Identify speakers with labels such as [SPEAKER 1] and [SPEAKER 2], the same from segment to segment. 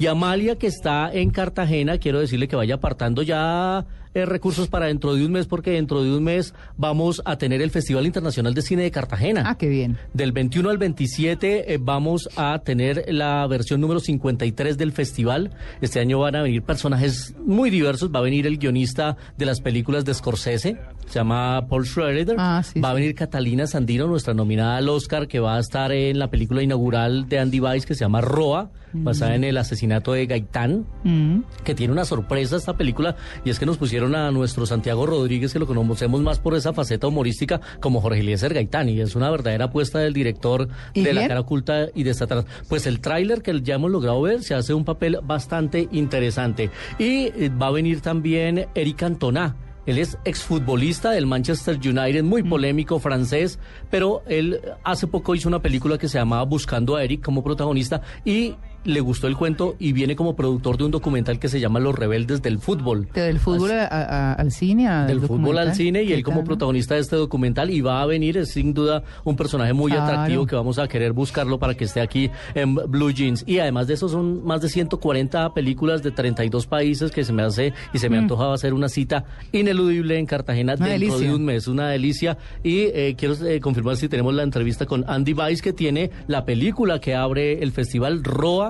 [SPEAKER 1] Y Amalia, que está en Cartagena, quiero decirle que vaya apartando ya eh, recursos para dentro de un mes, porque dentro de un mes vamos a tener el Festival Internacional de Cine de Cartagena.
[SPEAKER 2] Ah, qué bien.
[SPEAKER 1] Del 21 al 27 eh, vamos a tener la versión número 53 del festival. Este año van a venir personajes muy diversos. Va a venir el guionista de las películas de Scorsese, se llama Paul Schroeder.
[SPEAKER 2] Ah, sí,
[SPEAKER 1] va a venir Catalina Sandino, nuestra nominada al Oscar, que va a estar en la película inaugural de Andy Weiss que se llama Roa, basada en el asesinato de Gaitán,
[SPEAKER 2] Mm.
[SPEAKER 1] que tiene una sorpresa esta película, y es que nos pusieron a nuestro Santiago Rodríguez, que lo conocemos más por esa faceta humorística, como Jorge Eliezer Gaitán, y es una verdadera apuesta del director
[SPEAKER 2] ¿Y
[SPEAKER 1] de La
[SPEAKER 2] bien?
[SPEAKER 1] cara oculta y de Satanás. Pues el tráiler que ya hemos logrado ver se hace un papel bastante interesante. Y eh, va a venir también Eric Cantona. Él es exfutbolista del Manchester United, muy polémico, francés, pero él hace poco hizo una película que se llamaba Buscando a Eric como protagonista y le gustó el cuento y viene como productor de un documental que se llama Los Rebeldes del Fútbol.
[SPEAKER 2] Del fútbol a- a- al cine.
[SPEAKER 1] Del fútbol al cine y
[SPEAKER 2] ¿Qué
[SPEAKER 1] él como protagonista de este documental y va a venir, es sin duda un personaje muy
[SPEAKER 2] Claro.
[SPEAKER 1] atractivo que vamos a querer buscarlo para que esté aquí en Blue Jeans. Y además de eso son más de 140 películas de 32 países que se me hace y se me antojaba hacer una cita ineludible en Cartagena
[SPEAKER 2] Mm. Una
[SPEAKER 1] dentro
[SPEAKER 2] delicia.
[SPEAKER 1] de un mes, una delicia. Y eh, quiero eh, confirmar si tenemos la entrevista con Andy Weiss que tiene la película que abre el festival Roa.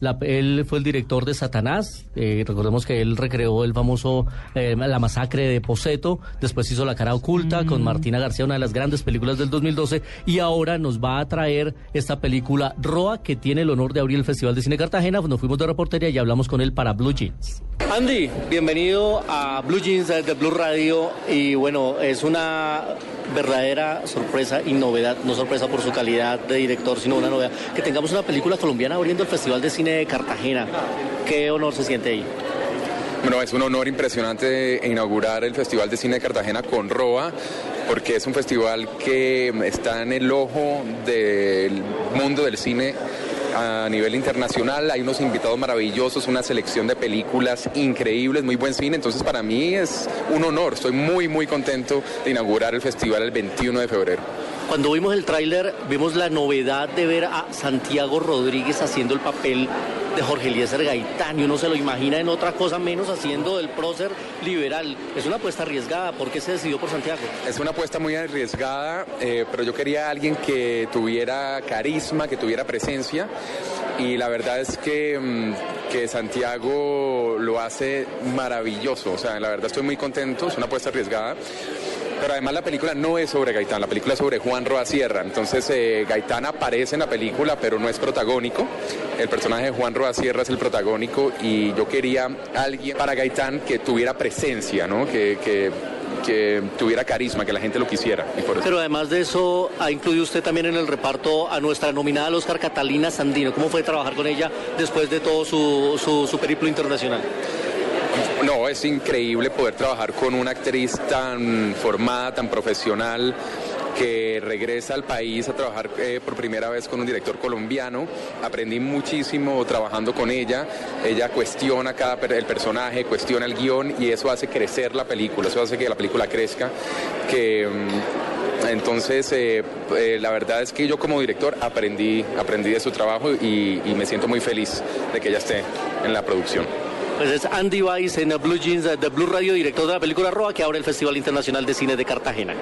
[SPEAKER 1] La- él fue el director de Satanás. eh, recordemos que él recreó el famoso eh, La masacre de Poseto. Después hizo La cara oculta con Martina García, una de las grandes películas del 2012. Y ahora nos va a traer esta película Roa, que tiene el honor de abrir el Festival de Cine Cartagena. Nos fuimos de reportería y hablamos con él para Blue Jeans. Andy, bienvenido a Blue Jeans de Blue Radio. Y bueno, es una verdadera sorpresa y novedad, no sorpresa por su calidad de director, sino una novedad, que tengamos una película colombiana abriendo el Festival de Cine de Cartagena. ¿Qué honor se siente ahí?
[SPEAKER 3] Bueno, es un honor impresionante inaugurar el Festival de Cine de Cartagena con ROA, porque es un festival que está en el ojo del mundo del cine a nivel internacional. Hay unos invitados maravillosos, una selección de películas increíbles, muy buen cine. Entonces, para mí es un honor. Estoy muy, muy contento de inaugurar el festival el 21 de febrero.
[SPEAKER 1] Cuando vimos el tráiler, vimos la novedad de ver a Santiago Rodríguez haciendo el papel de Jorge Eliezer Gaitán y uno se lo imagina en otra cosa menos haciendo del prócer liberal. Es una apuesta arriesgada. ¿Por qué se decidió por Santiago?
[SPEAKER 3] Es una apuesta muy arriesgada, eh, pero yo quería a alguien que tuviera carisma, que tuviera presencia. Y la verdad es que, mm, que Santiago lo hace maravilloso. O sea, la verdad estoy muy contento, es una apuesta arriesgada. Pero además la película no es sobre Gaitán, la película es sobre Juan Roa Sierra. Entonces eh, Gaitán aparece en la película, pero no es protagónico. El personaje de Juan Roa Sierra es el protagónico y yo quería alguien para Gaitán que tuviera presencia, ¿no? Que, que, tuviera carisma, que la gente lo quisiera.
[SPEAKER 1] Pero además de eso, ha incluido usted también en el reparto a nuestra nominada al Oscar Catalina Sandino. ¿Cómo fue trabajar con ella después de todo su, su, su periplo internacional?
[SPEAKER 3] No, es increíble poder trabajar con una actriz tan formada, tan profesional que regresa al país a trabajar eh, por primera vez con un director colombiano. Aprendí muchísimo trabajando con ella. Ella cuestiona cada per- el personaje, cuestiona el guion y eso hace crecer la película, eso hace que la película crezca. Que mm, entonces eh, eh, la verdad es que yo como director aprendí, aprendí de su trabajo y, y me siento muy feliz de que ella esté en la producción.
[SPEAKER 1] Pues es Andy Weiss en Blue Jeans de Blue Radio, director de la película Roa, que abre el Festival Internacional de Cine de Cartagena.